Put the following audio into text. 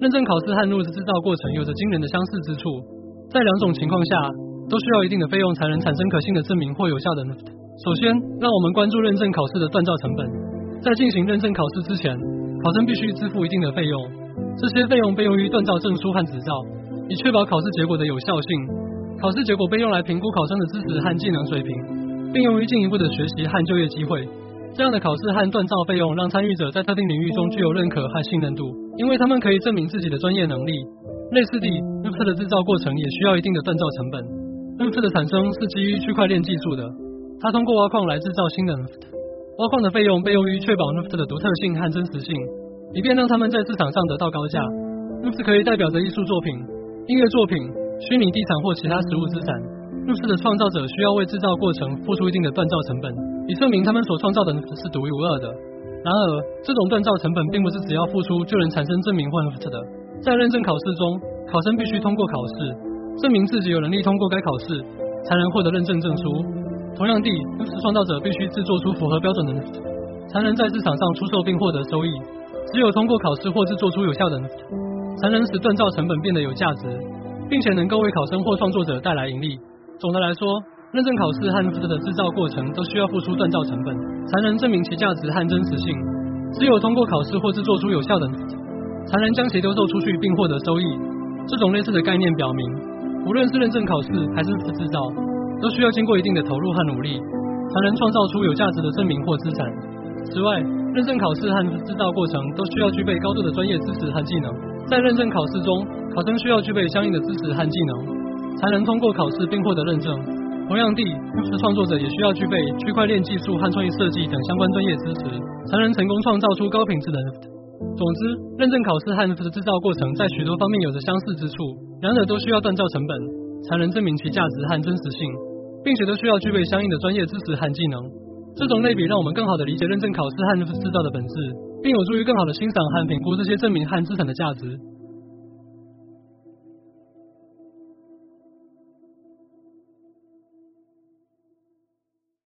认证考试和 NUS 制造过程有着惊人的相似之处，在两种情况下都需要一定的费用才能产生可信的证明或有效的。首先，让我们关注认证考试的锻造成本。在进行认证考试之前，考生必须支付一定的费用，这些费用被用于锻造证书和执照，以确保考试结果的有效性。考试结果被用来评估考生的知识和技能水平，并用于进一步的学习和就业机会。这样的考试和锻造费用让参与者在特定领域中具有认可和信任度，因为他们可以证明自己的专业能力。类似地，NFT 的制造过程也需要一定的锻造成本。NFT 的产生是基于区块链技术的，它通过挖矿来制造新的 NFT。挖矿的费用被用于确保 NFT 的独特性和真实性，以便让他们在市场上得到高价。NFT 可以代表着艺术作品、音乐作品、虚拟地产或其他实物资产。NFT 的创造者需要为制造过程付出一定的锻造成本，以证明他们所创造的是独一无二的。然而，这种锻造成本并不是只要付出就能产生证明或 NFT 的。在认证考试中，考生必须通过考试，证明自己有能力通过该考试，才能获得认证证书。同样地，NFT 创造者必须制作出符合标准的才能在市场上出售并获得收益。只有通过考试或制作出有效的才能使锻造成本变得有价值，并且能够为考生或创作者带来盈利。总的来说，认证考试和资质的制造过程都需要付出锻造成本，才能证明其价值和真实性。只有通过考试或制作出有效的才能将其丢售出去并获得收益。这种类似的概念表明，无论是认证考试还是 NFT 制造，都需要经过一定的投入和努力，才能创造出有价值的证明或资产。此外，认证考试和制造过程都需要具备高度的专业知识和技能。在认证考试中，考生需要具备相应的知识和技能。才能通过考试并获得认证。同样地，NFT 创作者也需要具备区块链技术和创意设计等相关专业知识，才能成功创造出高品质的 NFT。总之，认证考试和 NFT 的制造过程在许多方面有着相似之处，两者都需要锻造成本，才能证明其价值和真实性，并且都需要具备相应的专业知识和技能。这种类比让我们更好地理解认证考试和 NFT 制造的本质，并有助于更好地欣赏和评估这些证明和资产的价值。